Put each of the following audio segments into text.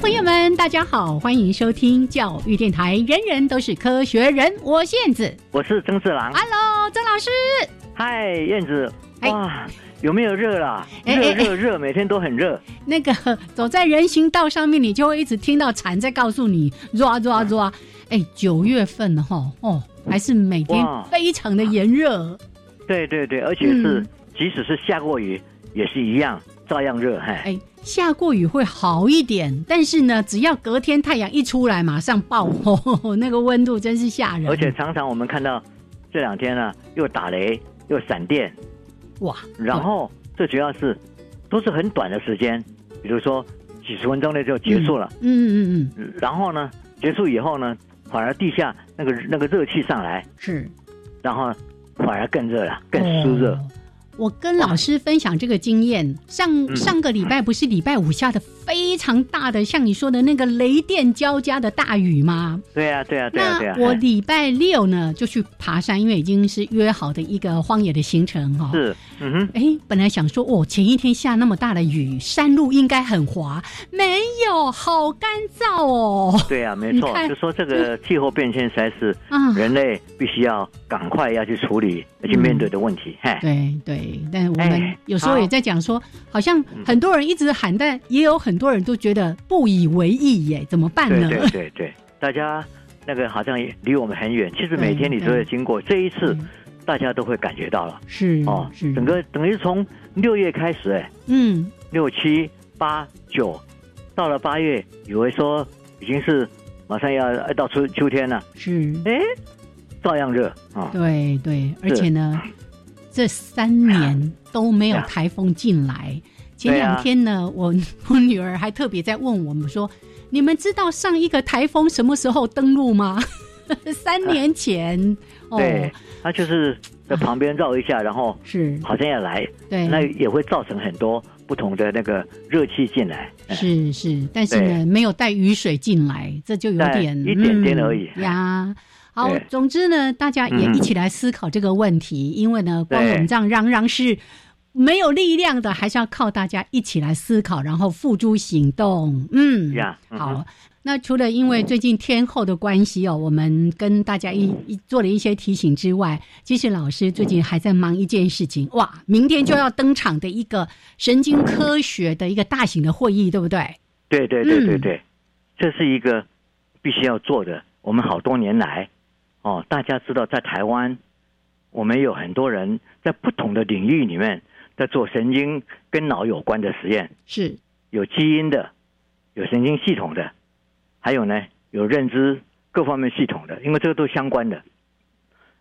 朋友们，大家好，欢迎收听教育电台。人人都是科学人，我是燕子，我是曾志郎。Hello，曾老师。嗨，燕子。哇，有没有热啦？热热热，每天都很热。那个走在人行道上面，你就会一直听到蝉在告诉你抓抓抓。哎，九月份哈哦，还是每天非常的炎热。对对对，而且是即使是下过雨，也是一样，照样热。哎。下过雨会好一点，但是呢，只要隔天太阳一出来，马上爆，那个温度真是吓人。而且常常我们看到这两天呢，又打雷又闪电，哇！然后最主要是都是很短的时间，比如说几十分钟内就结束了。嗯嗯嗯。然后呢，结束以后呢，反而地下那个那个热气上来，是，然后反而更热了，更湿热。我跟老师分享这个经验，上上个礼拜不是礼拜五下的非常大的，像你说的那个雷电交加的大雨吗？对啊，对啊，对呀。那我礼拜六呢就去爬山，因为已经是约好的一个荒野的行程哈。是，嗯哼。哎，本来想说哦，前一天下那么大的雨，山路应该很滑，没有，好干燥哦。对啊，没错，就说这个气候变迁才是人类必须要赶快要去处理、要去面对的问题。对对。但我们有时候也在讲说，好像很多人一直喊，但也有很多人都觉得不以为意耶，怎么办呢？对对对对，大家那个好像离我们很远，其实每天你都会经过。这一次大家都会感觉到了，是哦，是整个等于从六月开始，哎，嗯，六七八九，到了八月，以为说已经是马上要到秋秋天了，是哎，照样热啊，对对，而且呢。这三年都没有台风进来。前两天呢，我我女儿还特别在问我们说：“你们知道上一个台风什么时候登陆吗？” 三年前。对，它就是在旁边绕一下，然后 是好像也来。对，那也会造成很多不同的那个热气进来。是是，但是呢，没有带雨水进来，这就有点一点点而已呀。好，总之呢，大家也一起来思考这个问题，因为呢，光我们这样嚷嚷是没有力量的，还是要靠大家一起来思考，然后付诸行动。嗯，好。那除了因为最近天后的关系哦，我们跟大家一一做了一些提醒之外，其实老师最近还在忙一件事情。哇，明天就要登场的一个神经科学的一个大型的会议，对不对？对对对对对，这是一个必须要做的。我们好多年来。哦，大家知道，在台湾，我们有很多人在不同的领域里面在做神经跟脑有关的实验，是有基因的，有神经系统的，还有呢有认知各方面系统的，因为这个都相关的。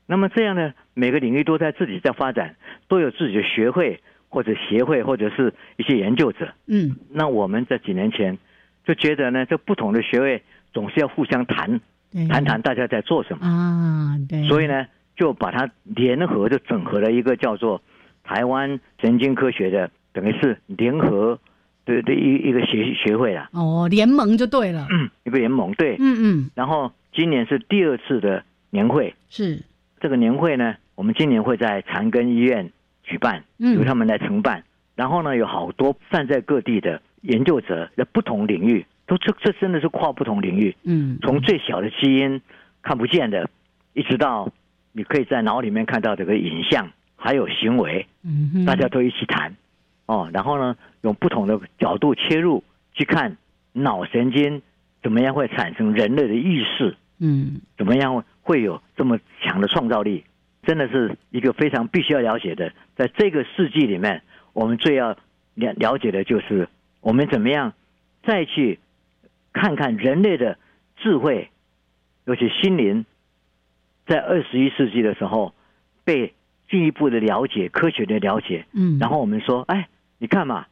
那么这样呢，每个领域都在自己在发展，都有自己的学会或者协会或者是一些研究者。嗯，那我们在几年前就觉得呢，这不同的学位总是要互相谈。谈谈大家在做什么啊？对，所以呢，就把它联合就整合了一个叫做台湾神经科学的，等于是联合的的一一个协协会啦。哦，联盟就对了。嗯，一个联盟，对，嗯嗯。然后今年是第二次的年会，是这个年会呢，我们今年会在长庚医院举办，由他们来承办。然后呢，有好多散在各地的研究者，在不同领域。都这这真的是跨不同领域，嗯，从最小的基因看不见的，一直到你可以在脑里面看到这个影像，还有行为，嗯，大家都一起谈，哦，然后呢，用不同的角度切入去看脑神经怎么样会产生人类的意识？嗯，怎么样会有这么强的创造力？真的是一个非常必须要了解的。在这个世纪里面，我们最要了了解的就是我们怎么样再去看看人类的智慧，尤其心灵，在二十一世纪的时候被进一步的了解、科学的了解。嗯，然后我们说，哎，你看嘛，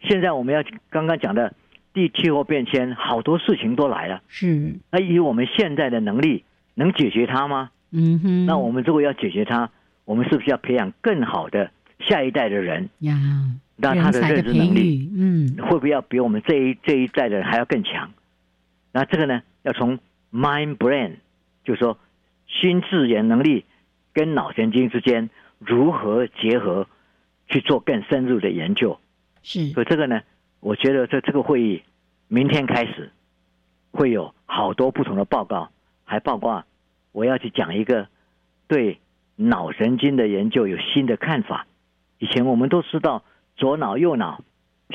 现在我们要刚刚讲的地气候变迁，好多事情都来了。是，那以我们现在的能力，能解决它吗？嗯哼，那我们如果要解决它，我们是不是要培养更好的下一代的人？呀，那他的认知能力，嗯，会不会要比我们这一这一代的人还要更强？那这个呢，要从 mind brain，就是说心智眼能力跟脑神经之间如何结合，去做更深入的研究。是，所以这个呢，我觉得在这个会议明天开始会有好多不同的报告，还包括我要去讲一个对脑神经的研究有新的看法。以前我们都知道左脑右脑，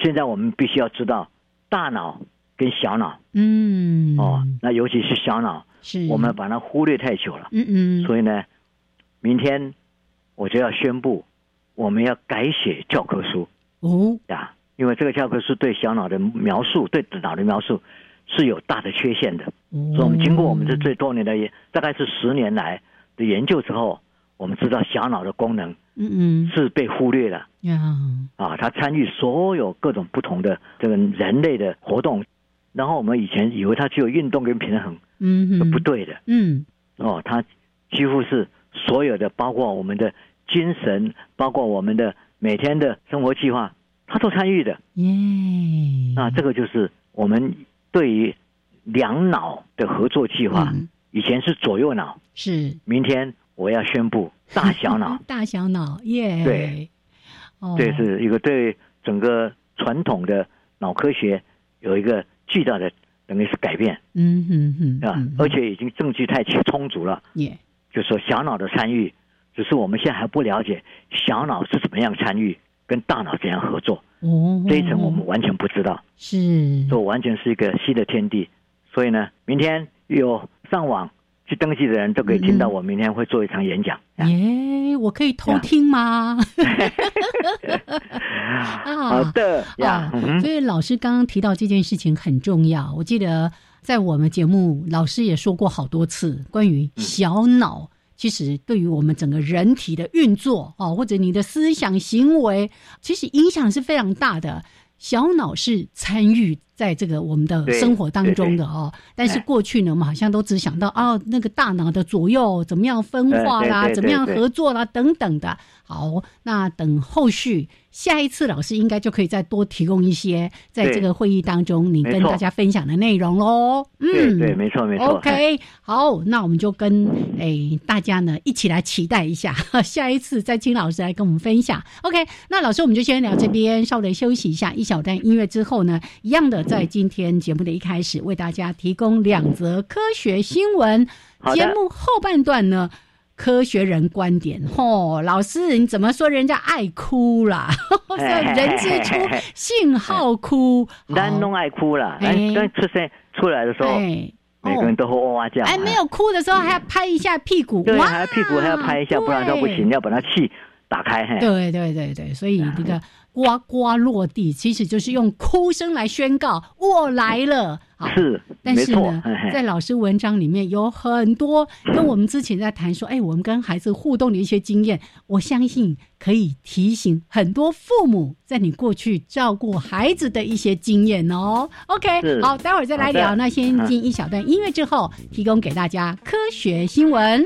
现在我们必须要知道大脑跟小脑。嗯，哦，那尤其是小脑，是我们把它忽略太久了。嗯嗯，所以呢，明天我就要宣布，我们要改写教科书。哦。呀，因为这个教科书对小脑的描述，对脑的描述是有大的缺陷的。哦，所以我们经过我们这最多年的，大概是十年来的研究之后，我们知道小脑的功能嗯嗯。是被忽略了。呀，啊，它参与所有各种不同的这个人类的活动。然后我们以前以为它只有运动跟平衡，嗯哼，不对的。嗯。哦，它几乎是所有的，包括我们的精神，包括我们的每天的生活计划，他都参与的。耶，那这个就是我们对于两脑的合作计划，嗯。以前是左右脑，是。明天我要宣布大小脑，大小脑耶，对，哦，这是一个对整个传统的脑科学有一个巨大的等于是改变。嗯哼哼，啊嗯，而且已经证据太充足了，耶，就是说小脑的参与，只是我们现在还不了解小脑是怎么样参与，跟大脑怎样合作，哦，这一层我们完全不知道，是，这完全是一个新的天地。所以呢，明天有上网去登记的人都可以听到我明天会做一场演讲。啊耶，我可以偷听吗？好的呀所以老师刚刚提到这件事情很重要。我记得在我们节目，老师也说过好多次关于小脑。其实对于我们整个人体的运作哦，或者你的思想行为，其实影响是非常大的。小脑是参与在这个我们的生活当中的哦，但是哎过去呢，我们好像都只想到哦，那个大脑的左右怎么样分化啦，怎么样合作啦，等等的。好，那等后续下一次老师应该就可以再多提供一些在这个会议当中你跟大家分享的内容喽。嗯，对对，没错没错。哎 OK，好，那我们就跟诶大家呢一起来期待一下，下一次再请老师来跟我们分享。OK，那老师我们就先聊这边，稍微休息一下，一小段音乐之后呢，一样的在今天节目的一开始为大家提供两则科学新闻。节目后半段呢。科学人观点，吼，老师你怎么说人家爱哭啦？说人之初性好哭，好咱弄爱哭啦，哎出生出来的时候，哎，每个人都会哇哇叫。哎，没有哭的时候还要拍一下屁股，对，还要屁股还要拍一下，不然都不行，。要把它气打开。嘿，对对对对，所以这个呱呱落地其实就是用哭声来宣告我来了。是但是呢在老师文章里面有很多跟我们之前在谈说哎我们跟孩子互动的一些经验我相信可以提醒很多父母在你过去照顾孩子的一些经验哦。Ok 好待会儿再来聊那先进一小段音乐之后提供给大家科学新闻。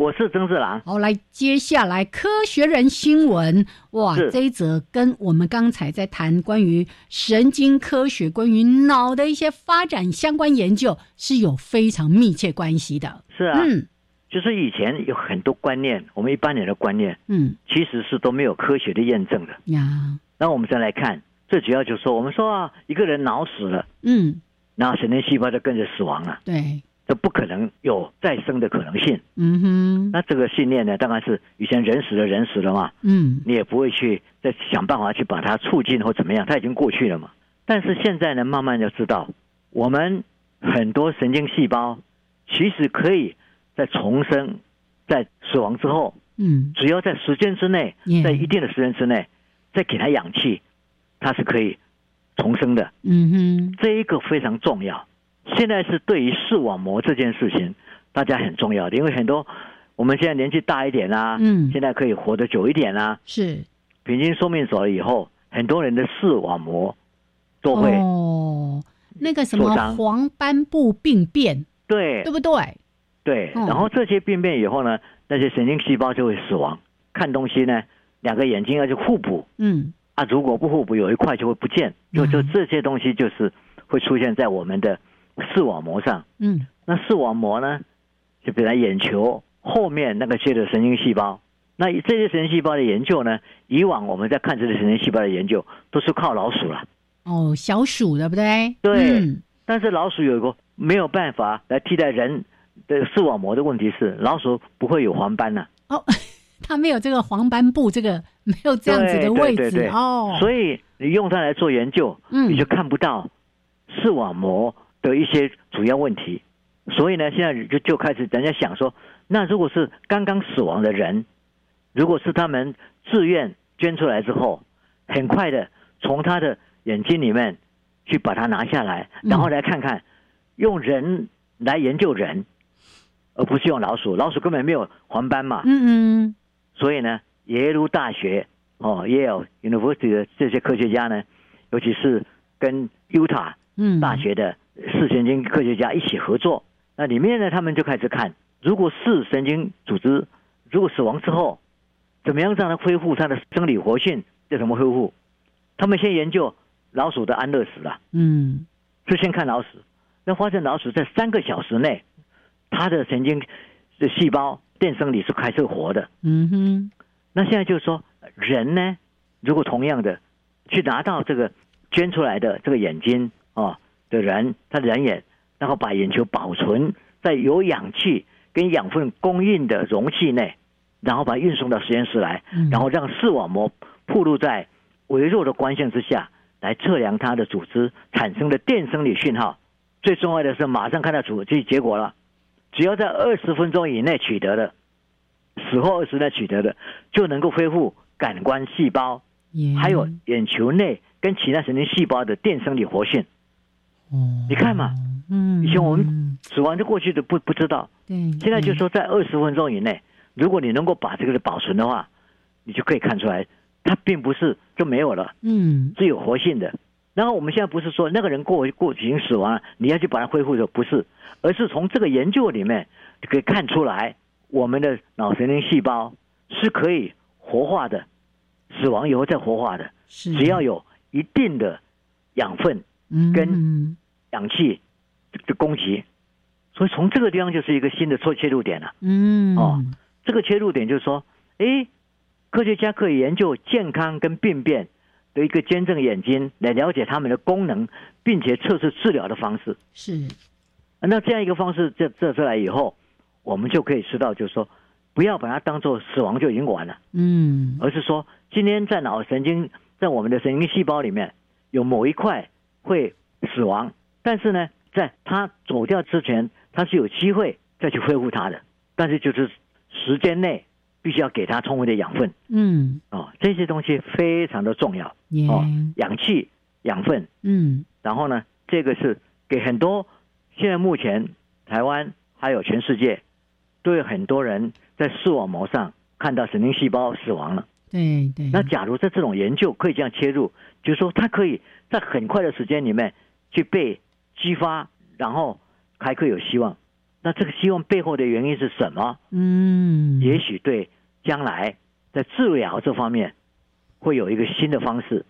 我是曾志郎。好，来接下来科学人新闻。哇，这一则跟我们刚才在谈关于神经科学、关于脑的一些发展相关研究是有非常密切关系的。是啊，嗯就是以前有很多观念，我们一般人的观念嗯其实是都没有科学的验证的。呀，那我们再来看，最主要就是说，我们说啊，一个人脑死了，嗯，然后神经细胞就跟着死亡了，对，这不可能有再生的可能性。嗯哼，那这个信念呢，当然是以前人死了，人死了嘛，嗯你也不会去再想办法去把它促进或怎么样，它已经过去了嘛。但是现在呢，慢慢就知道，我们很多神经细胞其实可以在重生，在死亡之后，嗯只要在时间之内在一定的时间之内，再给它氧气，它是可以重生的。嗯哼，这一个非常重要。现在是对于视网膜这件事情，大家很重要的，因为很多我们现在年纪大一点啦、嗯。现在可以活得久一点啦、是。平均寿命走了以后，很多人的视网膜都会、哦，那个什么黄斑部病变，对。对不对？对，嗯然后这些病变以后呢，那些神经细胞就会死亡。看东西呢，两个眼睛要去互补。嗯。啊，如果不互补，有一块就会不见，就就嗯这些东西就是会出现在我们的视网膜上。嗯那视网膜呢，就本来眼球后面那个接的神经细胞。那这些神经细胞的研究呢，以往我们在看这些神经细胞的研究，都是靠老鼠了。哦，小鼠对不对？对嗯但是老鼠有一个没有办法来替代人的视网膜的问题是，老鼠不会有黄斑呐、哦，它没有这个黄斑部，这个没有这样子的位置哦。所以你用它来做研究，嗯你就看不到视网膜的一些主要问题。所以呢，现在就就开始人家想说，那如果是刚刚死亡的人，如果是他们自愿捐出来之后，很快的从他的眼睛里面去把它拿下来，嗯然后来看看，用人来研究人，而不是用老鼠，老鼠根本没有黄斑嘛。嗯嗯所以呢，耶鲁大学哦，Yale University 的这些科学家呢，尤其是跟 Utah 嗯，大学的视神经科学家一起合作，那里面呢，他们就开始看，如果视神经组织如果死亡之后，怎么样让它恢复它的生理活性？要怎么恢复？他们先研究老鼠的安乐死了，嗯就先看老鼠，那发现老鼠在三个小时内，它的神经的细胞电生理是还是活的。嗯哼，那现在就是说，人呢，如果同样的去拿到这个捐出来的这个眼睛哦的人，他的人眼，然后把眼球保存在有氧气跟养分供应的容器内，然后把它运送到实验室来，嗯然后让视网膜暴露在微弱的光线之下，来测量它的组织产生的电生理讯号。最重要的是，马上看到组织结果了，只要在二十分钟以内取得的，死后二十内取得的，就能够恢复感官细胞，也还有眼球内跟其他神经细胞的电生理活性。哦，你看嘛，嗯，以前我们嗯。死亡就过去的不不知道，对，现在就说在二十分钟以内，如果你能够把这个保存的话，你就可以看出来，它并不是就没有了，嗯。是有活性的。然后我们现在不是说那个人过过已经死亡了，你要去把它恢复的，不是，而是从这个研究里面就可以看出来，我们的脑神经细胞是可以活化的，死亡以后再活化的，是。只要有一定的养分、嗯跟嗯氧气的供给，所以从这个地方就是一个新的错切入点了。嗯哦这个切入点就是说，哎，科学家可以研究健康跟病变的一个捐赠眼睛来了解他们的功能，并且测试治疗的方式。是，那这样一个方式这这出来以后，我们就可以知道，就是说，不要把它当做死亡就已经完了，嗯，而是说，今天在脑神经在我们的神经细胞里面有某一块会死亡，但是呢，在他走掉之前，他是有机会再去恢复他的，但是就是时间内必须要给他充分的养分。嗯，哦，这些东西非常的重要，哦，氧气、养分，嗯，然后呢，这个是给很多现在目前台湾还有全世界都有很多人在视网膜上看到神经细胞死亡了。对对，那假如在这种研究可以这样切入，就是说它可以在很快的时间里面去被激发，然后还可以有希望。那这个希望背后的原因是什么？嗯，也许对将来在治疗这方面会有一个新的方式，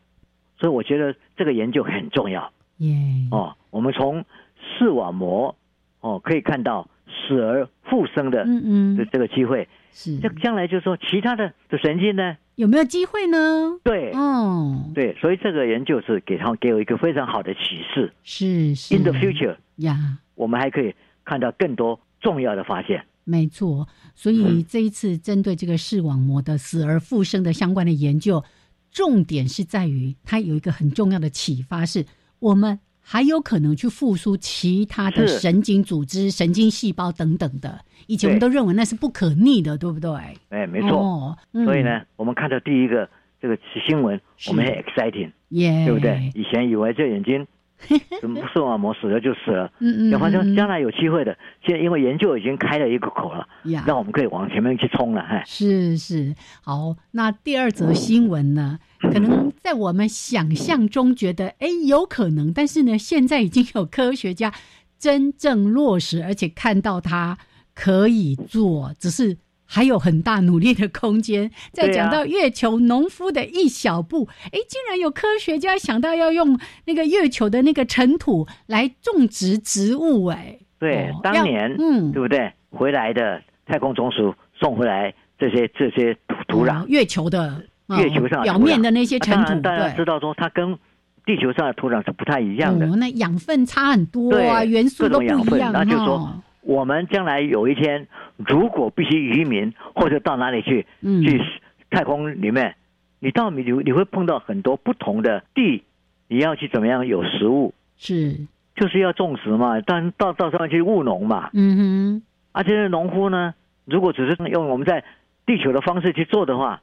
所以我觉得这个研究很重要。耶，哦。我们从视网膜哦可以看到死而复生的嗯嗯，的这个机会，是，这将来就是说其他的的神经呢，有没有机会呢？对哦，对，所以这个研究是给他给我一个非常好的启示。是是 In the future，呀，我们还可以看到更多重要的发现。没错，所以这一次针对这个视网膜的死而复生的相关的研究，重点是在于它有一个很重要的启发，是我们还有可能去复苏其他的神经组织、神经细胞等等的。以前我们都认为那是不可逆的，对不对？哎，没错。哦嗯所以呢，我们看到第一个这个新闻，我们很 exciting，耶，对不对？？以前以为这眼睛 什么视网膜死了就死了，嗯嗯，要发现嗯将来有机会的。现在因为研究已经开了一个口了，呀让我们可以往前面去冲了。哎，是是，好，那第二则新闻呢？可能在我们想象中觉得，哎，有可能，但是呢，现在已经有科学家真正落实，而且看到它可以做，只是还有很大努力的空间。再讲到月球农夫的一小步，哎、竟然有科学家想到要用那个月球的那个尘土来种植植物、哎，对哦，当年嗯对不对？回来的太空总署送回来这些这些土土壤哦，月球的。哦月球上表面的那些尘土，当然大家对知道说它跟地球上的土壤是不太一样的。哦，那养分差很多啊，对元素都不一样那就是说哦我们将来有一天，如果必须移民或者到哪里去，嗯。去太空里面，你到你你会碰到很多不同的地，你要去怎么样有食物，是，就是要种植嘛，但到到上面去务农嘛。嗯哼。而且农夫呢，如果只是用我们在地球的方式去做的话，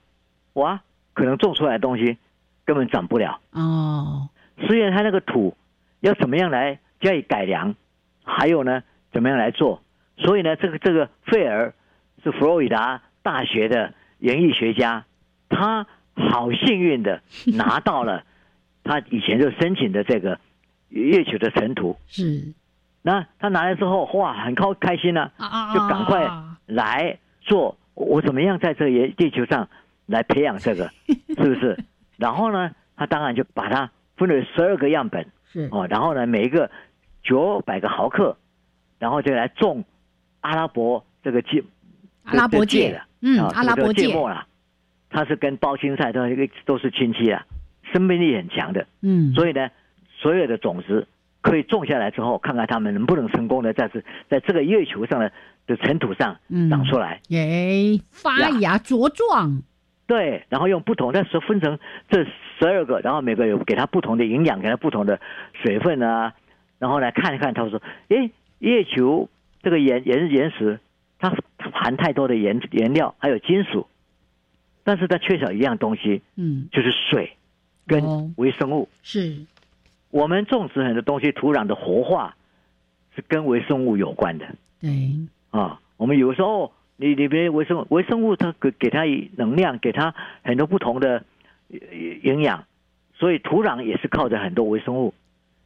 哇，可能种出来的东西根本长不了。哦，虽然它那个土要怎么样来加以改良，还有呢，怎么样来做？所以呢，这个这个费尔是佛罗里达大学的园艺学家，他好幸运的 拿到了他以前就申请的这个月球的尘土。是那他拿来之后，哇，很高开心呢、就赶快啊来做，我怎么样在这个地地球上来培养这个，是不是？然后呢，他当然就把它分为十二个样本。是哦，然后呢，每一个九百个毫克，然后就来种阿拉伯这个芥阿拉伯芥芥的，嗯啊阿拉伯芥芥。末啦，它是跟包青菜都都是亲戚啊，生命力很强的，嗯，所以呢，所有的种子可以种下来之后，看看它们能不能成功的在这在这个月球上的的尘土上嗯长出来。耶，发芽茁壮，对，然后用不同，但是分成这十二个，然后每个有给它不同的营养，给它不同的水分啊，然后来看一看，他说，诶，月球这个岩岩岩石，它它含太多的颜颜料，还有金属，但是它缺少一样东西，嗯，就是水跟哦微生物。是，我们种植很多东西，土壤的活化是跟微生物有关的对，啊。我们有时候你里边微生物，微生物它给给它能量，给它很多不同的呃营养，所以土壤也是靠着很多微生物。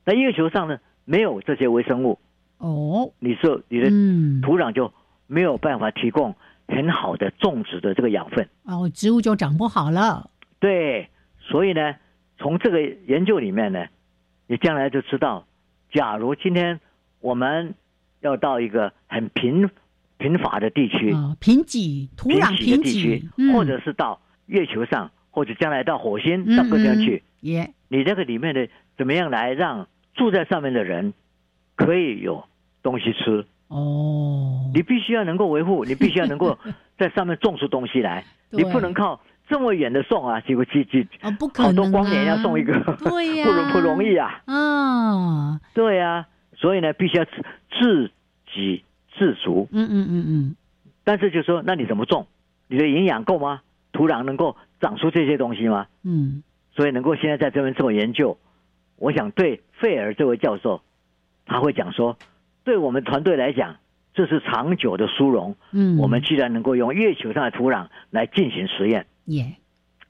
那月球上呢，没有这些微生物，哦，你说你的嗯，土壤就没有办法提供很好的种植的这个养分。哦，植物就长不好了，对，所以呢，从这个研究里面呢，你将来就知道，假如今天我们要到一个很贫贫乏的地区，啊，贫瘠，土壤贫贫瘠的地区，，嗯。或者是到月球上，或者将来到火星到各地方去，耶，你这个里面的怎么样来让住在上面的人可以有东西吃？哦，你必须要能够维护，你必须要能够在上面种出东西来，你不能靠这么远的送啊，几个几几啊，不可能，好多光年要送一个，对呀，不容不容易啊，啊，对呀，所以呢，必须要自给自足，嗯嗯嗯嗯，但是就说，那你怎么种？你的营养够吗？土壤能够长出这些东西吗？嗯，所以能够现在在这边做研究，我想对费尔这位教授，他会讲说，对我们团队来讲，这是长久的殊荣。嗯，我们既然能够用月球上的土壤来进行实验，耶，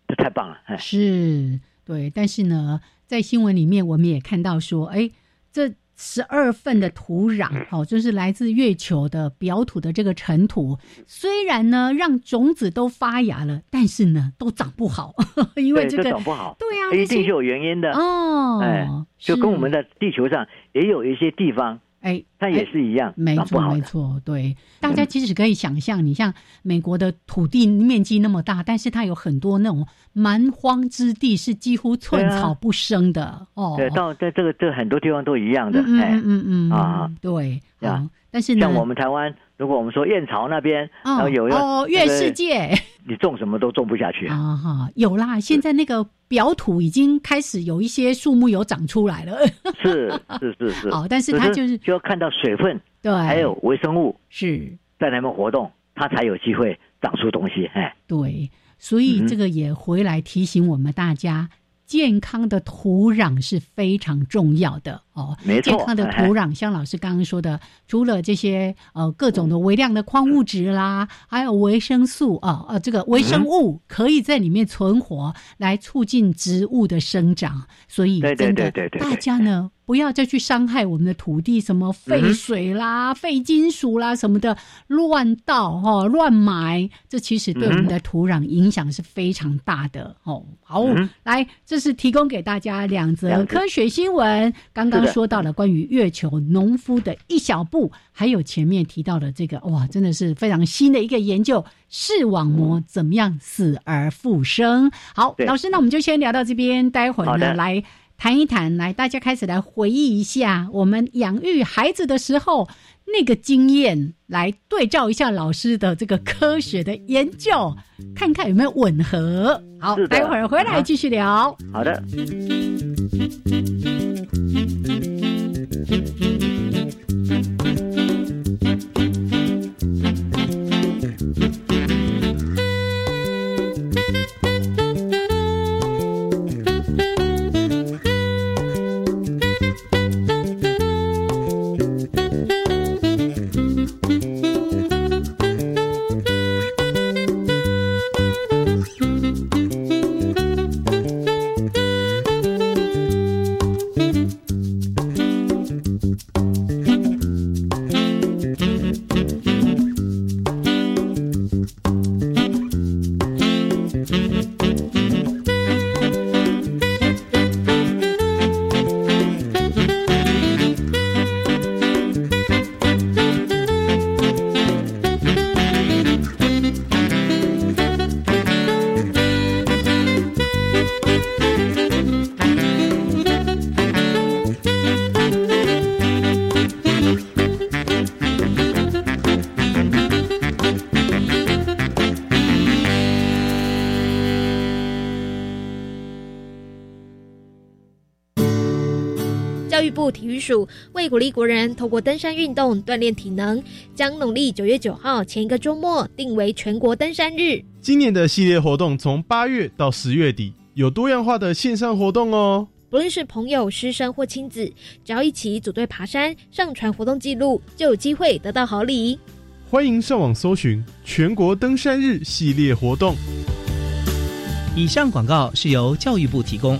这太棒了！哎，是对，但是呢，在新闻里面我们也看到说，哎，这。十二份的土壤，哦，就是来自月球的表土的这个尘土，虽然呢让种子都发芽了，但是呢都长不好，因为这个长不好，对呀，一定是有原因的哦。哎，就跟我们的地球上也有一些地方。哎，它也是一样，没错没错，对，大家其实可以想象，你像美国的土地面积那么大，但是它有很多那种蛮荒之地，是几乎寸草不生的哦。对，到在这个这很多地方都一样的，嗯嗯嗯啊，对啊，但是像我们台湾。如果我们说燕巢那边，然后有哦，月世界，你种什么都种不下去啊！哈，有啦，现在那个表土已经开始有一些树木有长出来了。是是是是，哦，但是它就是就要看到水分，对，还有微生物是在那边活动，它才有机会长出东西。哎，对，所以这个也回来提醒我们大家。健康的土壤是非常重要的哦。没错，健康的土壤，像老师刚刚说的，除了这些呃各种的微量的矿物质啦，还有维生素啊呃，这个微生物可以在里面存活，来促进植物的生长。所以真的，大家呢。不要再去伤害我们的土地，什么废水啦、废金属啦什么的，乱倒哈、乱埋，这其实对我们的土壤影响是非常大的哦。好，来，这是提供给大家两则科学新闻。刚刚说到了关于月球农夫的一小步，还有前面提到的这个，哇，真的是非常新的一个研究，视网膜怎么样死而复生。好，老师，那我们就先聊到这边，待会儿呢来。谈一谈，来，大家开始来回忆一下我们养育孩子的时候那个经验，来对照一下老师的这个科学的研究，看看有没有吻合。好，待会儿回来继续聊。好的。部体育署为鼓励国人透过登山运动锻炼体能，将农历九月九号前一个周末定为全国登山日。今年的系列活动从八月到十月底，有多样化的线上活动哦。不论是朋友、师生或亲子，只要一起组队爬山，上传活动记录，就有机会得到好礼。欢迎上网搜寻全国登山日系列活动。以上广告是由教育部提供。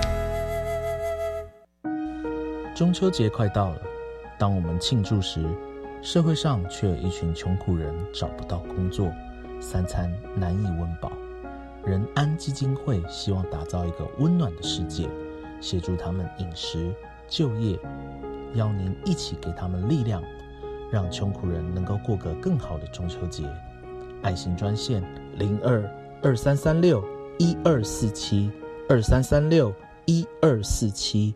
中秋节快到了，当我们庆祝时，社会上却有一群穷苦人找不到工作，三餐难以温饱。仁安基金会希望打造一个温暖的世界，协助他们饮食、就业，邀您一起给他们力量，让穷苦人能够过个更好的中秋节。爱心专线零二二三三六一二四七二三三六一二四七。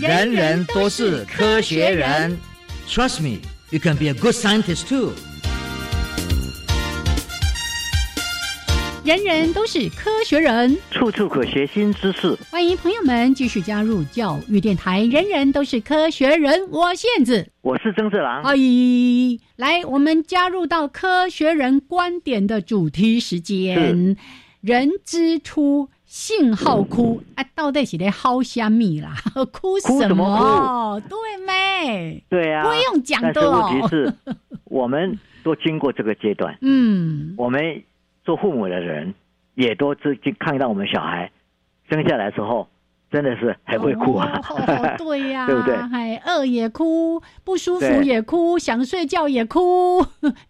人人都是科学人，Trust me, you can be a good scientist too. 人人都是科学人，处处可学新知识。欢迎朋友们继续加入教育电台。人人都是科学人，我燕子，我是曾志郎。阿姨来，我们加入到科学人观点的主题时间。人之初。信号哭啊，到底是在嚎虾米啦？哭什么？对没？对啊，不用讲的哦。问题是，我们都经过这个阶段。嗯，我们做父母的人也都自己看到我们小孩生下来之后，真的是还会哭啊。对呀，对不对？还饿也哭，不舒服也哭，想睡觉也哭，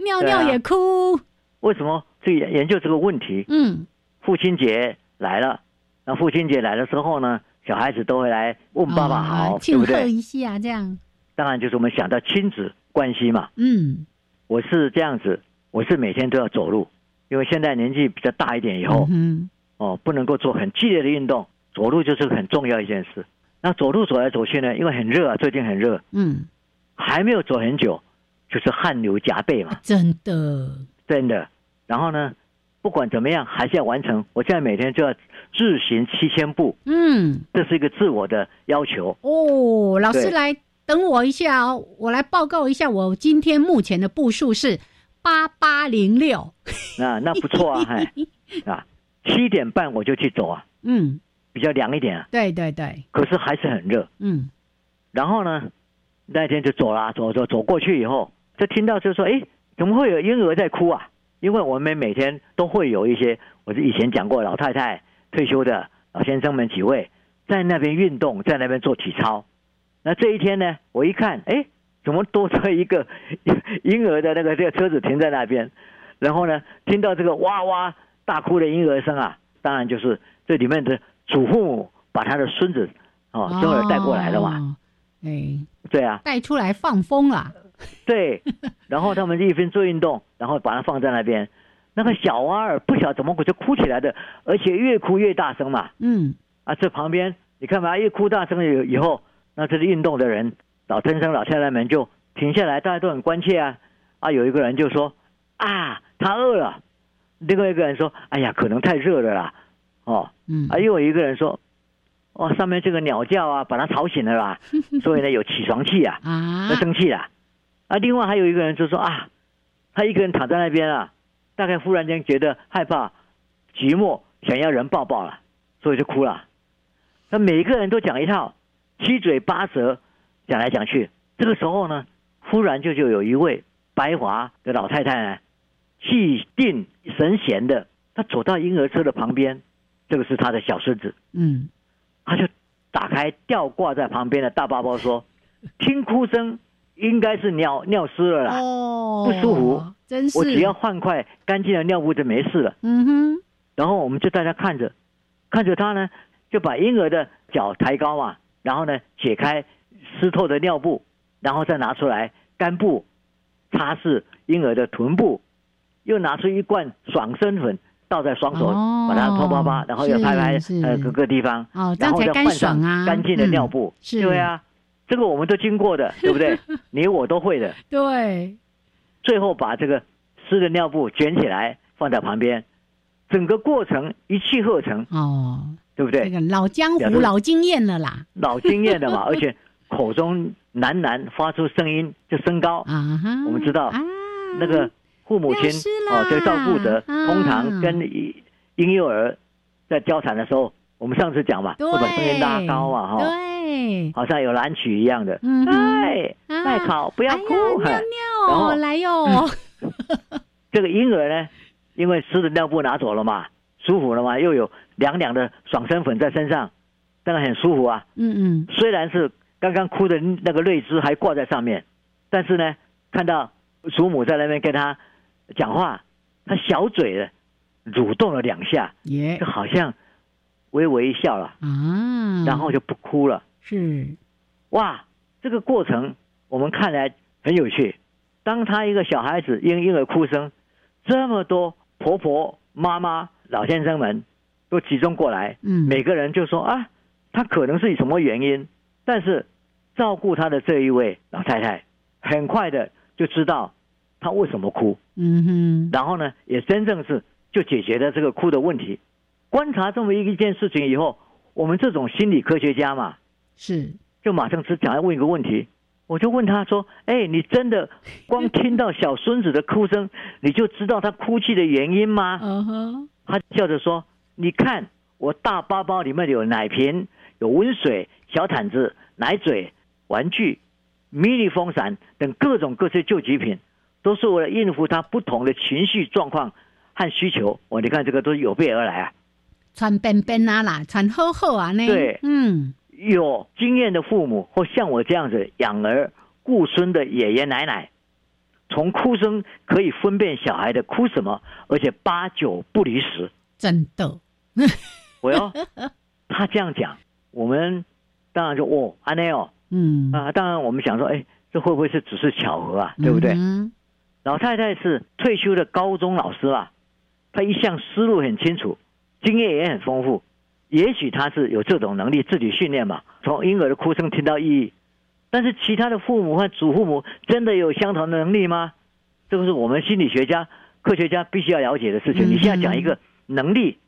尿尿也哭。为什么这研究这个问题？嗯，父亲节。来了，那父亲节来的时候呢，小孩子都会来问爸爸好，对不对？一下这样。当然就是我们想到亲子关系嘛。嗯，我是这样子，我是每天都要走路，因为现在年纪比较大一点以后，嗯，哦，不能够做很剧烈的运动，走路就是很重要一件事。那走路走来走去呢，因为很热啊，最近很热，嗯，还没有走很久，就是汗流浃背嘛。真的，真的。然后呢？不管怎么样，还是要完成。我现在每天就要自行七千步，嗯，这是一个自我的要求。哦，老师来等我一下哦，我来报告一下，我今天目前的步数是八八零六。那那不错啊，哎啊，七点半我就去走啊，嗯，比较凉一点啊。对对对。可是还是很热，嗯。然后呢，那天就走啦，走走走过去以后，就听到就说，哎，怎么会有婴儿在哭啊？因为我们每天都会有一些，我是以前讲过，老太太退休的老先生们几位在那边运动，在那边做体操。那这一天呢，我一看，哎，怎么多出一个 婴儿的那个这个车子停在那边？然后呢，听到这个哇哇大哭的婴儿声啊，当然就是这里面的祖父母把他的孙子哦，孙儿带过来了嘛。哎，对啊，带出来放风了。对，然后他们一边做运动，然后把它放在那边。那个小娃儿不晓得怎么就哭起来的，而且越哭越大声嘛。嗯，啊，这旁边你看嘛，一哭大声以以后，那这是运动的人，老先生、老太太们就停下来，大家都很关切啊。啊，有一个人就说：“啊，他饿了。”另外一个人说：“哎呀，可能太热了啦。”哦，嗯，啊，又有一个人说：“哦，上面这个鸟叫啊，把他吵醒了啦，所以呢有起床气啊，啊，生气了。”啊，另外还有一个人就说啊，他一个人躺在那边啊，大概忽然间觉得害怕、寂寞，想要人抱抱了，所以就哭了。那每一个人都讲一套，七嘴八舌讲来讲去。这个时候呢，忽然就就有一位白华的老太太呢，气定神闲的，她走到婴儿车的旁边，这个是她的小孙子，嗯，她就打开吊挂在旁边的大包包说：“听哭声。”应该是尿尿湿了啦，不舒服，真是。我只要换块干净的尿布就没事了。嗯哼。然后我们就大家看着，看着他呢，就把婴儿的脚抬高嘛，然后呢解开湿透的尿布，然后再拿出来干布擦拭婴儿的臀部，又拿出一罐爽身粉倒在双手，把它啪啪啪，然后又拍拍呃各个地方，然后再换上干净的尿布，对啊。这个我们都经过的，对不对？你我都会的。对。最后把这个湿的尿布卷起来放在旁边，整个过程一气呵成哦，对不对？这个老江湖、老经验了啦，老经验的嘛，而且口中喃喃发出声音就升高啊哈。我们知道啊，那个父母亲哦，这个照顾者通常跟婴幼儿在交谈的时候，我们上次讲嘛，会把声音拉高啊，哈，对，好像有蓝曲一样的，嗯，哎，麦考不要哭，尿尿，来哟。这个婴儿呢，因为湿的尿布拿走了嘛，舒服了嘛，又有凉凉的爽身粉在身上，当然很舒服啊。嗯嗯。虽然是刚刚哭的那个泪汁还挂在上面，但是呢，看到祖母在那边跟他讲话，他小嘴蠕动了两下，耶，就好像微微一笑了啊，然后就不哭了。是，哇，这个过程我们看来很有趣。当他一个小孩子因婴儿哭声，这么多婆婆、妈妈、老先生们都集中过来，嗯，每个人就说啊，他可能是以什么原因，但是照顾他的这一位老太太，很快的就知道他为什么哭，嗯哼，然后呢，也真正是就解决了这个哭的问题。观察这么一件事情以后，我们这种心理科学家嘛，是就马上只想要问一个问题。我就问他说：“哎，你真的 光听到小孙子的哭声，你就知道他哭泣的原因吗？”嗯哼，他笑着说：“你看，我大包包里面有奶瓶、有温水、小毯子、奶嘴、玩具、迷你风扇等各种各式救急品，都是为了应付他不同的情绪状况和需求。我你看，这个都是有备而来啊，穿便便啊啦，穿厚厚啊呢。对，嗯。”有经验的父母，或像我这样子养儿顾孙的爷爷奶奶，从哭声可以分辨小孩的哭什么，而且八九不离十。真的，我要他这样讲，我们当然就哦，安内哦，嗯啊，当然我们想说，哎，这会不会是只是巧合啊？对不对？嗯、老太太是退休的高中老师啊，她一向思路很清楚，经验也很丰富。也许他是有这种能力自己训练嘛，从婴儿的哭声听到意义，但是其他的父母和祖父母真的有相同的能力吗？这个是我们心理学家、科学家必须要了解的事情。嗯、你现在讲一个能力，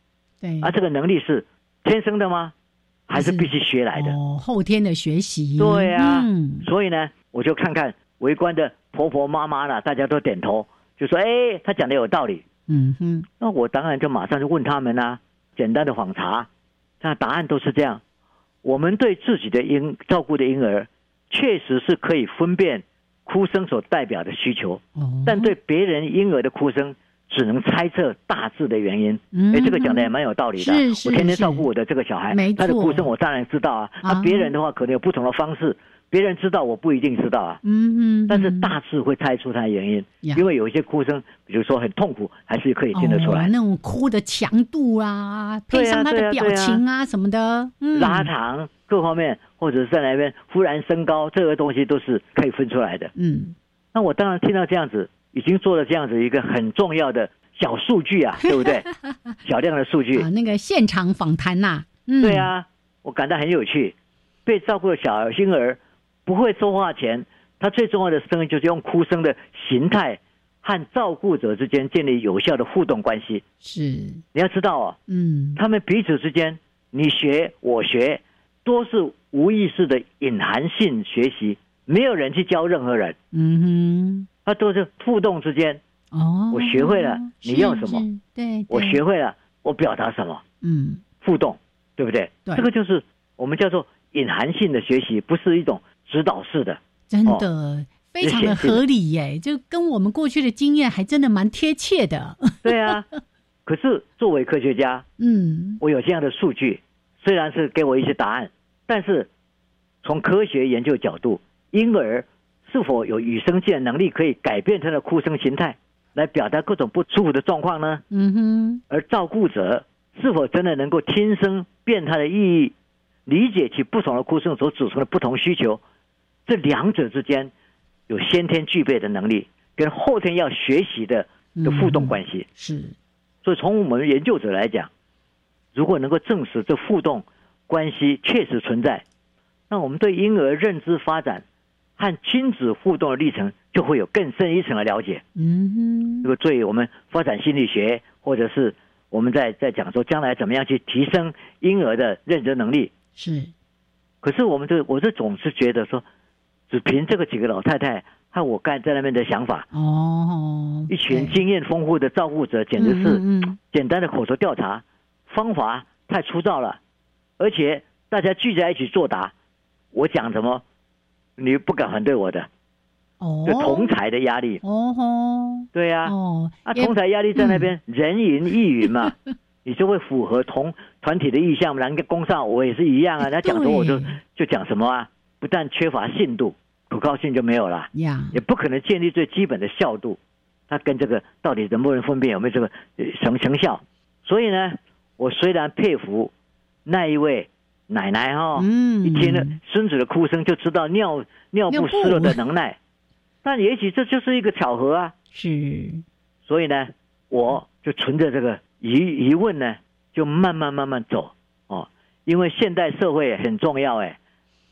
对，啊，这个能力是天生的吗？还是必须学来的？哦，后天的学习。对啊，嗯、所以呢，我就看看围观的婆婆妈妈呢，大家都点头，就说：“哎，他讲的有道理。”嗯哼，那我当然就马上就问他们啊，简单的访查。那答案都是这样。我们对自己的婴照顾的婴儿，确实是可以分辨哭声所代表的需求，哦、但对别人婴儿的哭声，只能猜测大致的原因。嗯，哎，这个讲的也蛮有道理的。我天天照顾我的这个小孩，他的哭声我当然知道啊。那、啊、别人的话可能有不同的方式，别人知道我不一定知道啊。嗯嗯。但是大致会猜出他的原因，因为有一些哭声，比如说很痛苦，还是可以听得出来。哦、那种哭的强度啊，配上他的表情啊什么的，嗯、拉长各方面，或者是在那边忽然升高，这个东西都是可以分出来的。嗯，那我当然听到这样子，已经做了这样子一个很重要的小数据啊，对不对？小量的数据啊，那个现场访谈呐，嗯，对啊，我感到很有趣。被照顾的小婴儿不会说话前，他最重要的声音就是用哭声的形态和照顾者之间建立有效的互动关系。是，你要知道哦，嗯，他们彼此之间，你学我学，都是无意识的隐含性学习，没有人去教任何人。嗯哼，他都是互动之间。哦，我学会了你要什么，对，我学会了我表达什么，嗯，互动，对不对？对，这个就是我们叫做隐含性的学习，不是一种指导式的。真的。非常的合理耶，就跟我们过去的经验还真的蛮贴切的。对啊，可是作为科学家，嗯，我有这样的数据，虽然是给我一些答案，但是从科学研究角度，婴儿是否有与生俱来能力可以改变他的哭声形态，来表达各种不舒服的状况呢？嗯哼，而照顾者是否真的能够听声辨它的意义，理解其不同的哭声所组成的不同需求，这两者之间。有先天具备的能力，跟后天要学习的的互动关系、嗯、是，所以从我们研究者来讲，如果能够证实这互动关系确实存在，那我们对婴儿认知发展和亲子互动的历程，就会有更深一层的了解。嗯哼，这个对我们发展心理学，或者是我们在在讲说将来怎么样去提升婴儿的认知能力。是，可是我们这我这总是觉得说，只凭这个几个老太太和我干在那边的想法，哦，一群经验丰富的照顾者，简直是简单的口头调查，方法太粗糙了，而且大家聚在一起作答，我讲什么，你不敢反对我的，哦，就同台的压力，哦吼，对呀、哦，啊，同台压力在那边，人云亦云嘛，你就会符合同团体的意向。然后工上我也是一样啊，他讲什么我就就讲什么啊，不但缺乏信度，可靠性就没有了，呀，也不可能建立最基本的效度。它跟这个到底能不能分辨有没有这个呃成成效？所以呢，我虽然佩服那一位奶奶哈、嗯，一听了孙子的哭声就知道尿尿尿布布湿了的能耐，但也许这就是一个巧合啊。是，所以呢，我就存着这个疑疑问呢，就慢慢慢慢走哦。因为现代社会很重要哎，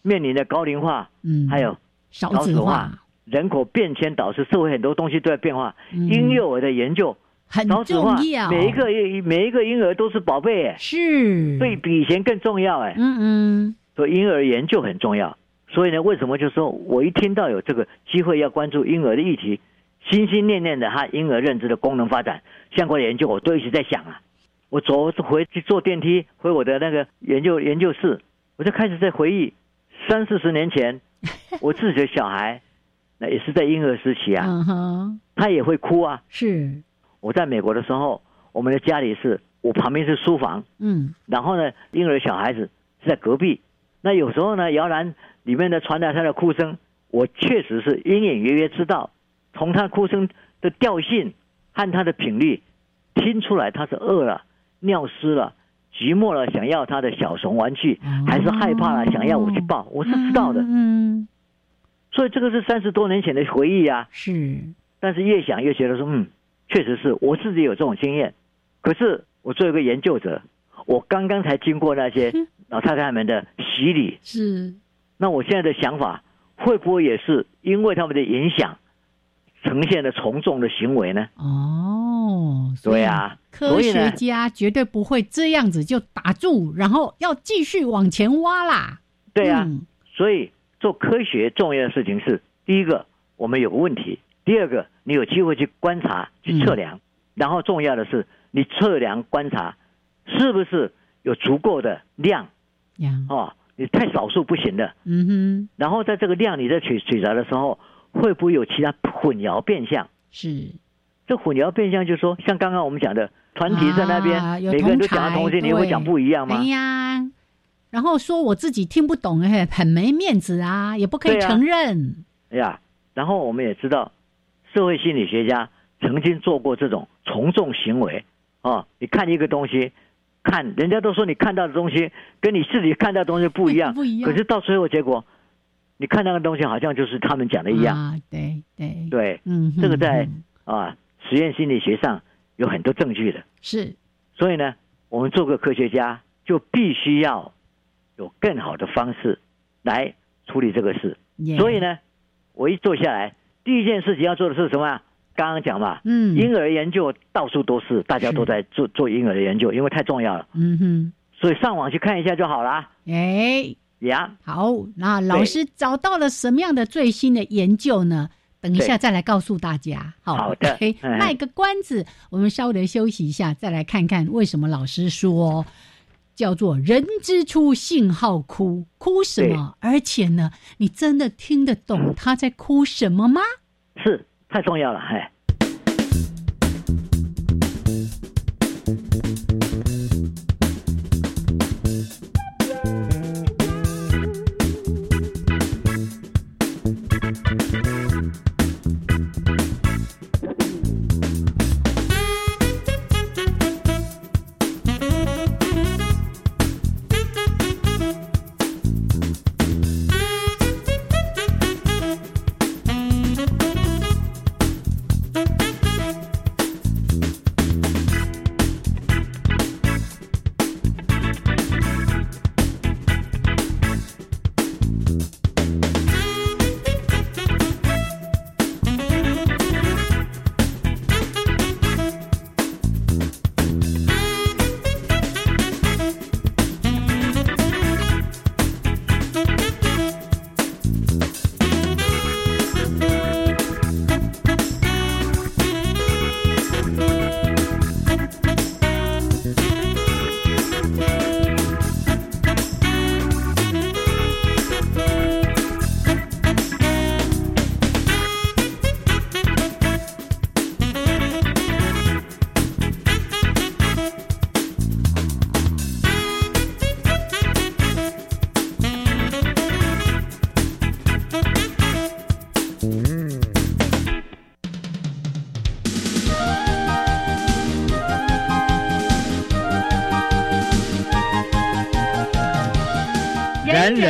面临的高龄化，嗯，还有少少子子化，人口变迁导致社会很多东西都在变化。嗯婴幼儿的研究，很少子化重要，，每一个每一个婴儿都是宝贝哎，是，所以比以前更重要哎。嗯嗯，所以婴儿研究很重要。所以呢，为什么就说我一听到有这个机会要关注婴儿的议题，心心念念的他婴儿认知的功能发展相关的研究，我都一直在想啊。我走回去坐电梯回我的那个研究研究室，我就开始在回忆三四十年前 我自己的小孩，那也是在婴儿时期啊，嗯哼，他也会哭啊。是，我在美国的时候，我们的家里是我旁边是书房，嗯然后呢，婴儿小孩子是在隔壁。那有时候呢，摇篮里面的传来他的哭声，我确实是隐隐约约知道，从他哭声的调性和他的频率，听出来他是饿了、尿湿了、寂寞了，想要他的小熊玩具，还是害怕了，想要我去抱，我是知道的。嗯，所以这个是三十多年前的回忆啊。是，但是越想越觉得说，嗯，确实是我自己有这种经验。可是我作为一个研究者，我刚刚才经过那些老太太们的洗礼，是，那我现在的想法会不会也是因为他们的影响，呈现了从众的行为呢？哦，所以对啊，科学家绝对不会这样子就打住，然后要继续往前挖啦。对啊，嗯。所以做科学重要的事情是：第一个，我们有个问题；第二个，你有机会去观察、去测量；然后重要的是，你测量、观察是不是有足够的量。呀，哦，你太少数不行的。嗯哼，然后在这个量你在取取材的时候，会不会有其他混淆变相？是，这混淆变相就是说，像刚刚我们讲的，团体在那边，啊每个人都讲的东西，你会对讲不一样吗哎？呀，然后说我自己听不懂，哎，很没面子啊，也不可以对啊承认。哎呀，然后我们也知道，社会心理学家曾经做过这种从众行为哦。你看一个东西，看人家都说你看到的东西跟你自己看到的东西不一样，不一样可是到最后结果，你看那个东西好像就是他们讲的一样。啊，对对，对，嗯哼，这个在嗯啊实验心理学上有很多证据的。是所以呢，我们做个科学家就必须要有更好的方式来处理这个事。耶所以呢，我一坐下来，第一件事情要做的是什么啊？刚刚讲嘛，嗯婴儿研究到处都是，大家都在做做婴儿的研究，因为太重要了，嗯哼，所以上网去看一下就好啦。哎，呀，好，那老师找到了什么样的最新的研究呢？等一下再来告诉大家。好好的 OK，嗯卖个关子，我们稍微的休息一下，再来看看为什么老师说叫做“人之初，性好哭”，哭什么？而且呢，你真的听得懂他在哭什么吗？是太重要了，哎。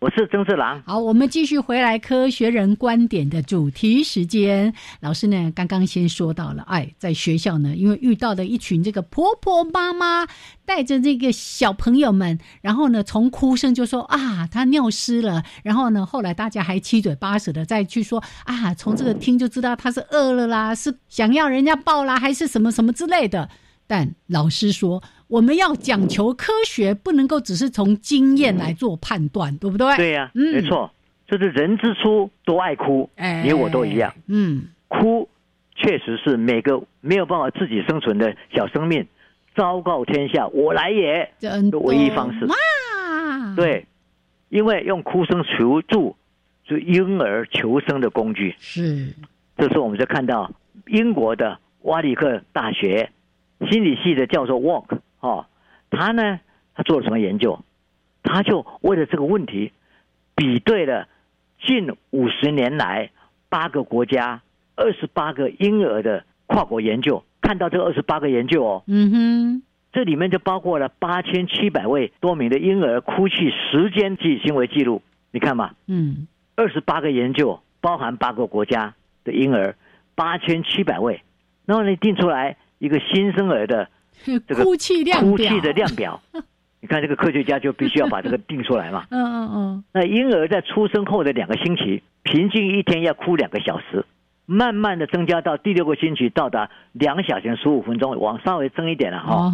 我是曾志郎。好，我们继续回来科学人观点的主题时间。老师呢，刚刚先说到了，哎，在学校呢，因为遇到了一群这个婆婆妈妈带着这个小朋友们，然后呢，从哭声就说啊，他尿湿了。然后呢，后来大家还七嘴八舌的再去说啊，从这个听就知道他是饿了啦，是想要人家抱啦，还是什么什么之类的。但老师说。我们要讲求科学，不能够只是从经验来做判断，对不对？对呀，没错，就是人之初都爱哭，你我都一样。嗯，哭确实是每个没有办法自己生存的小生命，昭告天下我来也的唯一方式。对，因为用哭声求助，是婴儿求生的工具。是，这时候我们就看到英国的瓦里克大学心理系的教授 Walk。哦，他呢，他做了什么研究？他就为了这个问题，比对了近五十年来八个国家二十八个婴儿的跨国研究，看到这二十八个研究哦，嗯哼，这里面就包括了八千七百位多名的婴儿哭泣时间记行为记录，你看嘛，嗯，二十八个研究包含八个国家的婴儿，八千七百位，然后你定出来一个新生儿的。这个 哭泣量哭泣的量表，你看这个科学家就必须要把这个定出来嘛。嗯嗯嗯。那婴儿在出生后的两个星期，平均一天要哭两个小时，慢慢的增加到第六个星期到达两小时十五分钟，往稍微增一点了哈。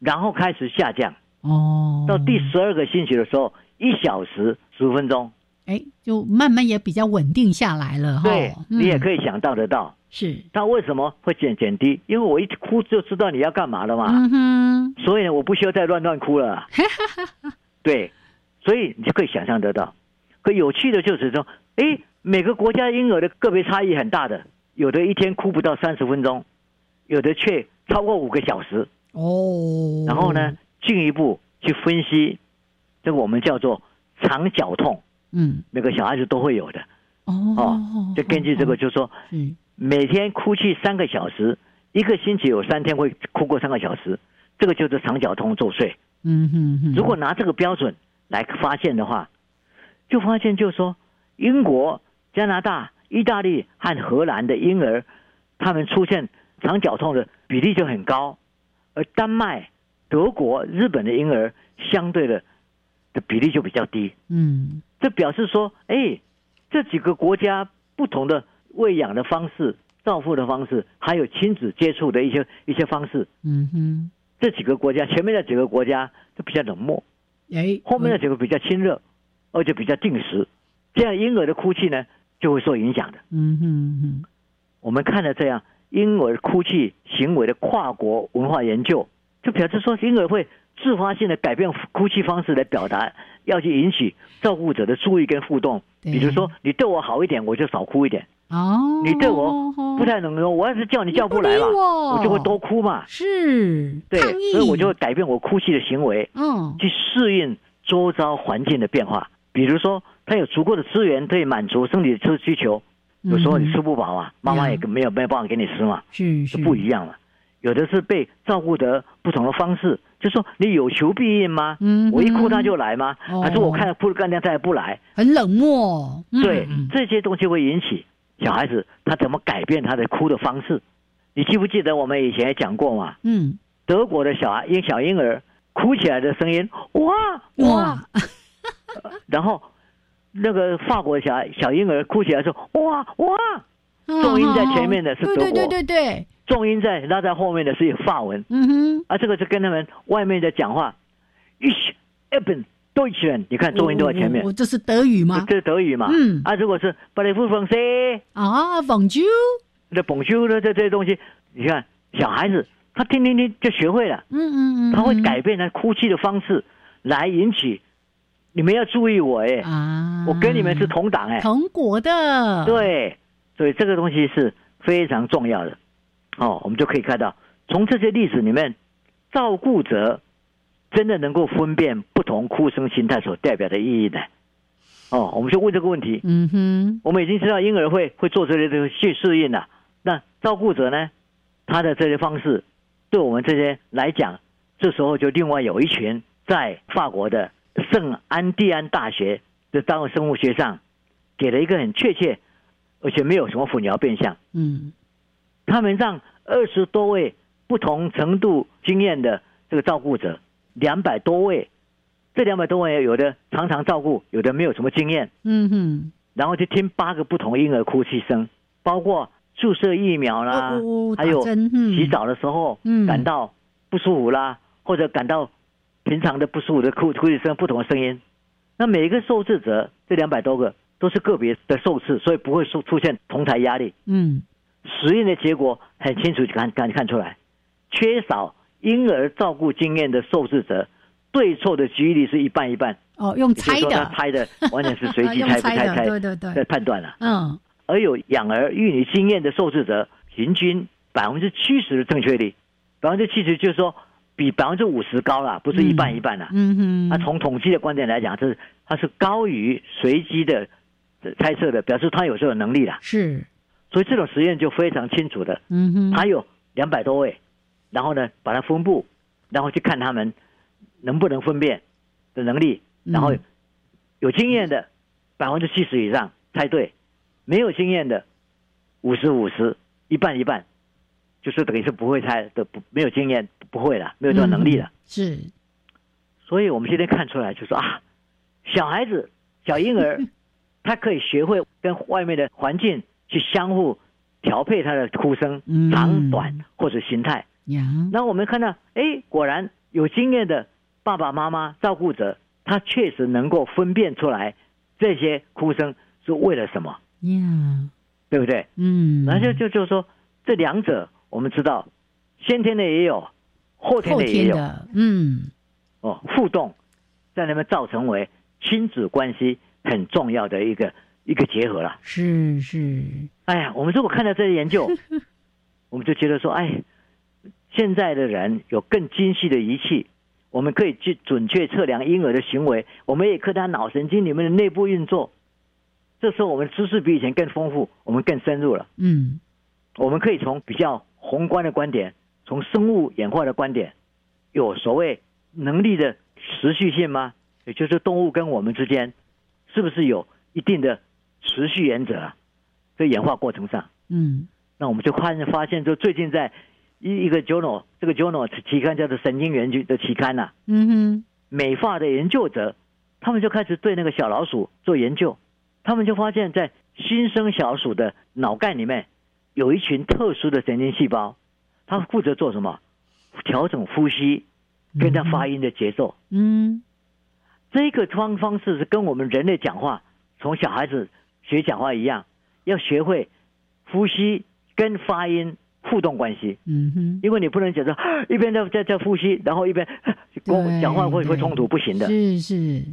然后开始下降。哦。到第十二个星期的时候，一小时十五分钟。哎，就慢慢也比较稳定下来了哈。对，你也可以想到得到。是，他为什么会减减低？因为我一哭就知道你要干嘛了嘛。嗯哼。所以呢，我不需要再乱乱哭了。对，所以你就可以想象得到。可有趣的就是说，哎，每个国家婴儿的个别差异很大的，有的一天哭不到三十分钟，有的却超过五个小时。哦。然后呢，进一步去分析，这个我们叫做肠绞痛。嗯。每个小孩子都会有的。哦。哦。就根据这个，就说。嗯。每天哭泣三个小时，一个星期有三天会哭过三个小时，这个就是肠绞痛作祟。嗯哼哼。如果拿这个标准来发现的话，就发现就是说，英国、加拿大、意大利和荷兰的婴儿，他们出现肠绞痛的比例就很高，而丹麦、德国、日本的婴儿相对的的比例就比较低。嗯，这表示说，哎，这几个国家不同的。喂养的方式、照顾的方式，还有亲子接触的一些一些方式。嗯哼，这几个国家，前面的几个国家就比较冷漠，哎，后面的几个比较亲热，而且比较定时，这样婴儿的哭泣呢就会受影响的。嗯哼哼，我们看了这样婴儿哭泣行为的跨国文化研究，就表示说婴儿会自发性的改变哭泣方式来表达，要去引起照顾者的注意跟互动。比如说，你对我好一点，我就少哭一点。哦，你对我不太能够，我要是叫你叫不来了，我就会多哭嘛。是，对，所以我就会改变我哭泣的行为，嗯，去适应周遭环境的变化。比如说，他有足够的资源可以满足生理的需求，有时候你吃不饱啊，妈妈也没有没有办法给你吃嘛，是是不一样了。有的是被照顾的不同的方式，就说你有求必应吗？嗯，我一哭他就来吗？还是我看哭了半天他也不来？很冷漠。对，这些东西会引起。小孩子他怎么改变他的哭的方式？你记不记得我们以前也讲过嘛？嗯，德国的小孩婴小婴儿哭起来的声音，哇哇，然后那个法国小小婴儿哭起来说，哇哇，重音在前面的是德国，对对对对，重音在拉在后面的是法文，嗯哼，啊，这个是跟他们外面的讲话，ich eben。多一人，你看重音都在前面。我这是德语吗？这是德语嘛？嗯。啊，如果是巴雷夫冯西啊，冯修，那冯修的这这些东西，你看小孩子他听听听就学会了。嗯嗯嗯。他会改变他哭泣的方式，来引起你们要注意我哎啊！我跟你们是同党哎，同国的。对，所以这个东西是非常重要的。哦，我们就可以看到，从这些例子里面照顾者真的能够分辨不同哭声形态所代表的意义呢？哦，我们就问这个问题。嗯哼，我们已经知道婴儿会会做这些这个去适应了，那照顾者呢，他的这些方式，对我们这些来讲，这时候就另外有一群在法国的圣安地安大学的当生物学上，给了一个很确切，而且没有什么混淆变相。嗯，他们让二十多位不同程度经验的这个照顾者，两百多位。这两百多位有的常常照顾，有的没有什么经验。嗯哼，然后就听八个不同婴儿哭泣声，包括注射疫苗啦，还有洗澡的时候感到不舒服啦，或者感到平常的不舒服的哭哭泣声，不同的声音。那每一个受试者这两百多个都是个别的受试，所以不会出出现同台压力。嗯，实验的结果很清楚，看看看出来，缺少婴儿照顾经验的受试者。对错的几率是一半一半哦，用猜的，猜的完全是随机猜不猜猜，对对判断了。嗯，而有养儿育女经验的受试者，平均百分之七十的正确率，百分之七十就是说比百分之五十高了，不是一半一半了。嗯哼，那从统计的观点来讲，这是它是高于随机的猜测的，表示他有这种能力了。是，所以这种实验就非常清楚的。嗯哼，他有两百多位，然后呢把它分布，然后去看他们。能不能分辨的能力，然后有经验的百分之七十以上猜对，没有经验的五十五十一半一半，就是等于是不会猜的不没有经验不会了，没有这种能力了。是，所以我们今天看出来就说啊，小孩子小婴儿 他可以学会跟外面的环境去相互调配他的哭声长短或者形态。那我们看到哎，果然有经验的。爸爸妈妈照顾者，他确实能够分辨出来这些哭声是为了什么，对不对？嗯，那就就就是说，这两者我们知道，先天的也有，后天的也有，嗯，哦，互动在那边造成为亲子关系很重要的一个一个结合了。是是，哎呀，我们如果看到这些研究，我们就觉得说，哎，现在的人有更精细的仪器。我们可以去准确测量婴儿的行为，我们也可以看脑神经里面的内部运作。这时候，我们知识比以前更丰富，我们更深入了。嗯，我们可以从比较宏观的观点，从生物演化的观点，有所谓能力的持续性吗？也就是动物跟我们之间，是不是有一定的持续原则？在演化过程上，嗯，那我们就发现，发现就最近在。一一个 journal，这个 journal 期刊叫做神经元的期刊呐。嗯哼，美发的研究者，他们就开始对那个小老鼠做研究，他们就发现，在新生小鼠的脑干里面，有一群特殊的神经细胞，它负责做什么？调整呼吸，跟它发音的节奏。嗯，这个方方式是跟我们人类讲话，从小孩子学讲话一样，要学会呼吸跟发音。互动关系，嗯哼，因为你不能觉得 一边在在在呼吸，然后一边 讲讲话会会冲突，不行的。是是。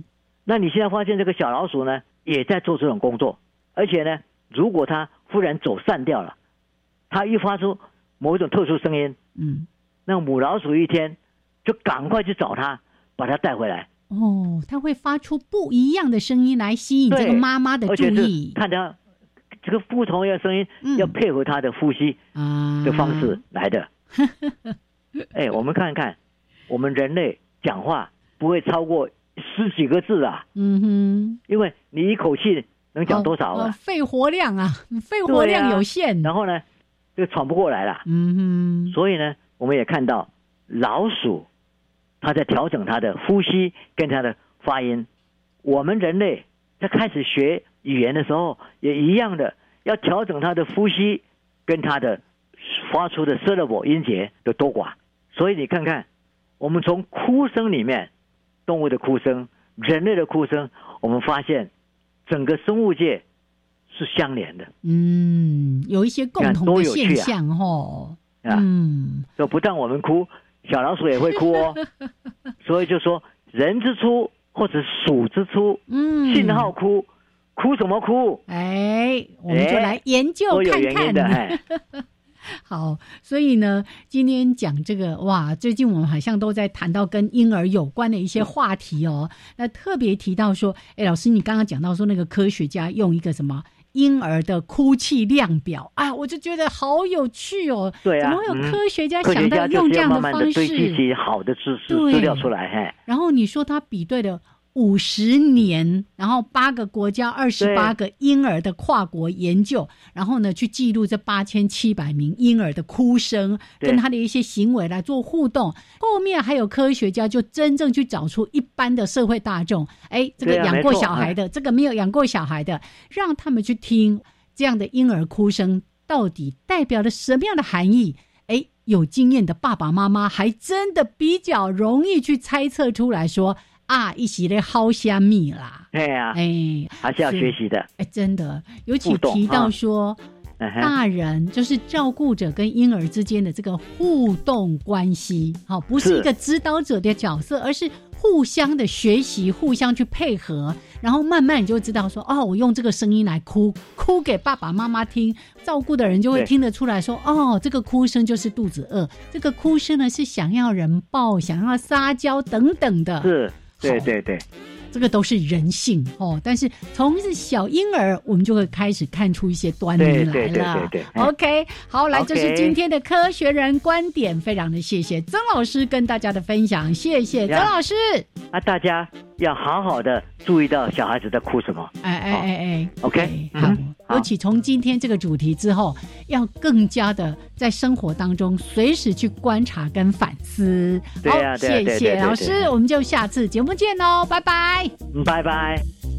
那你现在发现这个小老鼠呢，也在做这种工作，而且呢，如果它忽然走散掉了，它一发出某一种特殊声音，嗯，那母老鼠一天就赶快去找它，把它带回来。哦，它会发出不一样的声音来吸引这个妈妈的注意，看它。这个不同的声音要配合他的呼吸的方式来的。哎，我们看看，我们人类讲话不会超过十几个字啊。嗯哼，因为你一口气能讲多少啊？肺活量啊，肺活量有限。然后呢，就喘不过来了。嗯哼。所以呢，我们也看到老鼠，它在调整他的呼吸跟他的发音。我们人类在开始学。语言的时候也一样的，要调整他的呼吸跟他的发出的 syllable 音节的多寡。所以你看看，我们从哭声里面，动物的哭声、人类的哭声，我们发现整个生物界是相连的。嗯，有一些共同的现象哦。啊嗯，就不但我们哭，小老鼠也会哭哦。所以就说人之初或者鼠之初，嗯，信号哭。哭什么哭？哎，我们就来研究看看。的哎，好，所以呢，今天讲这个哇，最近我们好像都在谈到跟婴儿有关的一些话题哦。那特别提到说，哎，老师，你刚刚讲到说那个科学家用一个什么婴儿的哭泣量表啊，我就觉得好有趣哦。对啊，怎么会有科学家想到用这样的方式堆积些好的知识资料出来？嘿，然后你说他比对的。五十年，然后八个国家二十八个婴儿的跨国研究，然后呢去记录这八千七百名婴儿的哭声跟他的一些行为来做互动。后面还有科学家就真正去找出一般的社会大众，哎，这个养过小孩的，这个没有养过小孩的，让他们去听这样的婴儿哭声到底代表了什么样的含义？哎，有经验的爸爸妈妈还真的比较容易去猜测出来说。啊，一起来薅虾米啦！对呀，哎，还是要学习的。哎，真的，尤其提到说，大人就是照顾者跟婴儿之间的这个互动关系，好，不是一个指导者的角色，而是互相的学习，互相去配合，然后慢慢你就知道说，哦，我用这个声音来哭，哭给爸爸妈妈听，照顾的人就会听得出来说，哦，这个哭声就是肚子饿，这个哭声呢是想要人抱，想要撒娇等等的。是。对对对，这个都是人性哦。但是从是小婴儿，我们就会开始看出一些端倪来了对对对。OK，好，来，这是今天的科学人观点，非常的谢谢曾老师跟大家的分享，谢谢曾老师。啊，大家要好好的注意到小孩子在哭什么。哎哎哎哎，OK，好。尤其从今天这个主题之后，要更加的在生活当中随时去观察跟反思。好，谢谢老师，我们就下次节目见喽，拜拜，拜拜。